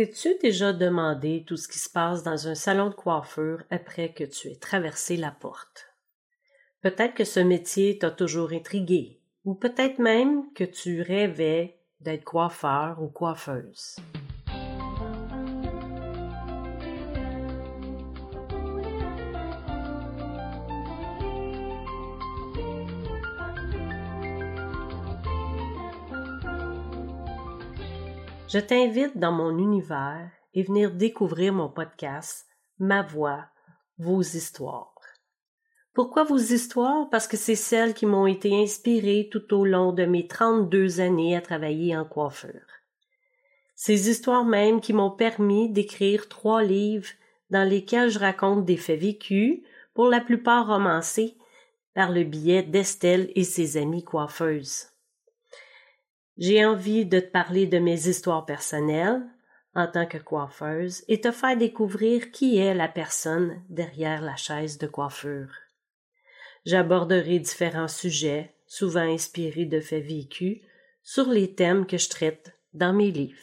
T'es-tu déjà demandé tout ce qui se passe dans un salon de coiffure après que tu aies traversé la porte? Peut-être que ce métier t'a toujours intrigué, ou peut-être même que tu rêvais d'être coiffeur ou coiffeuse. Je t'invite dans mon univers et venir découvrir mon podcast, ma voix, vos histoires. Pourquoi vos histoires? Parce que c'est celles qui m'ont été inspirées tout au long de mes 32 années à travailler en coiffure. Ces histoires même qui m'ont permis d'écrire trois livres dans lesquels je raconte des faits vécus, pour la plupart romancés, par le biais d'Estelle et ses amies coiffeuses. J'ai envie de te parler de mes histoires personnelles en tant que coiffeuse et te faire découvrir qui est la personne derrière la chaise de coiffure. J'aborderai différents sujets, souvent inspirés de faits vécus, sur les thèmes que je traite dans mes livres.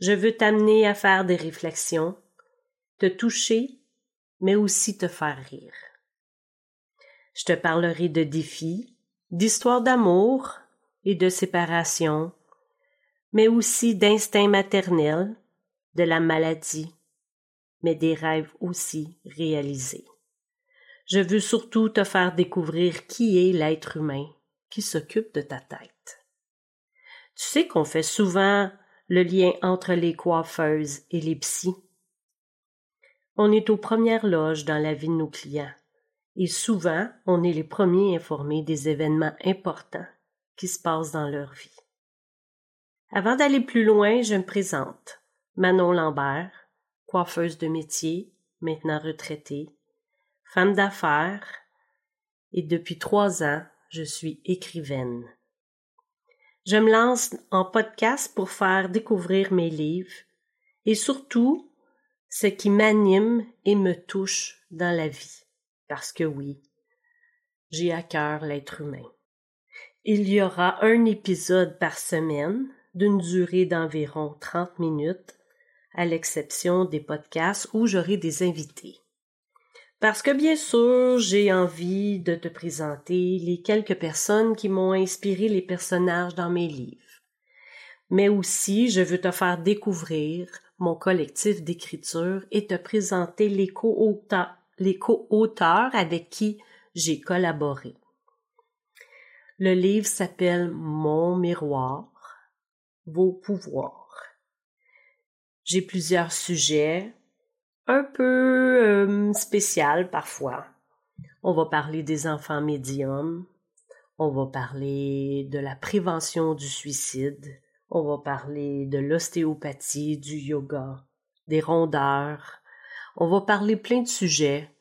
Je veux t'amener à faire des réflexions, te toucher, mais aussi te faire rire. Je te parlerai de défis, d'histoires d'amour, et de séparation, mais aussi d'instinct maternel, de la maladie, mais des rêves aussi réalisés. Je veux surtout te faire découvrir qui est l'être humain qui s'occupe de ta tête. Tu sais qu'on fait souvent le lien entre les coiffeuses et les psys. On est aux premières loges dans la vie de nos clients et souvent on est les premiers informés des événements importants qui se passent dans leur vie. Avant d'aller plus loin, je me présente. Manon Lambert, coiffeuse de métier, maintenant retraitée, femme d'affaires, et depuis trois ans, je suis écrivaine. Je me lance en podcast pour faire découvrir mes livres et surtout ce qui m'anime et me touche dans la vie. Parce que oui, j'ai à cœur l'être humain. Il y aura un épisode par semaine d'une durée d'environ 30 minutes, à l'exception des podcasts où j'aurai des invités. Parce que bien sûr, j'ai envie de te présenter les quelques personnes qui m'ont inspiré les personnages dans mes livres. Mais aussi, je veux te faire découvrir mon collectif d'écriture et te présenter les co-auteurs avec qui j'ai collaboré. Le livre s'appelle Mon miroir, vos pouvoirs. J'ai plusieurs sujets, un peu euh, parfois. On va parler des enfants médiums, on va parler de la prévention du suicide, on va parler de l'ostéopathie, du yoga, des rondeurs, on va parler plein de sujets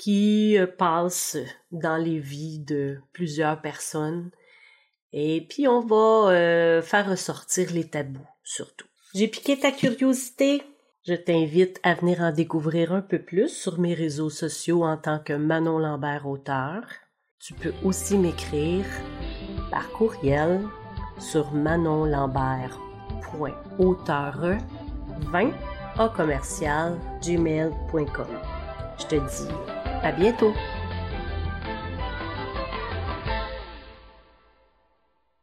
qui euh, passe dans les vies de plusieurs personnes. Et puis on va euh, faire ressortir les tabous surtout. J'ai piqué ta curiosité. Je t'invite à venir en découvrir un peu plus sur mes réseaux sociaux en tant que Manon Lambert auteur. Tu peux aussi m'écrire par courriel sur manonlambert.auteure20 au commercial gmail.com. Je te dis à bientôt!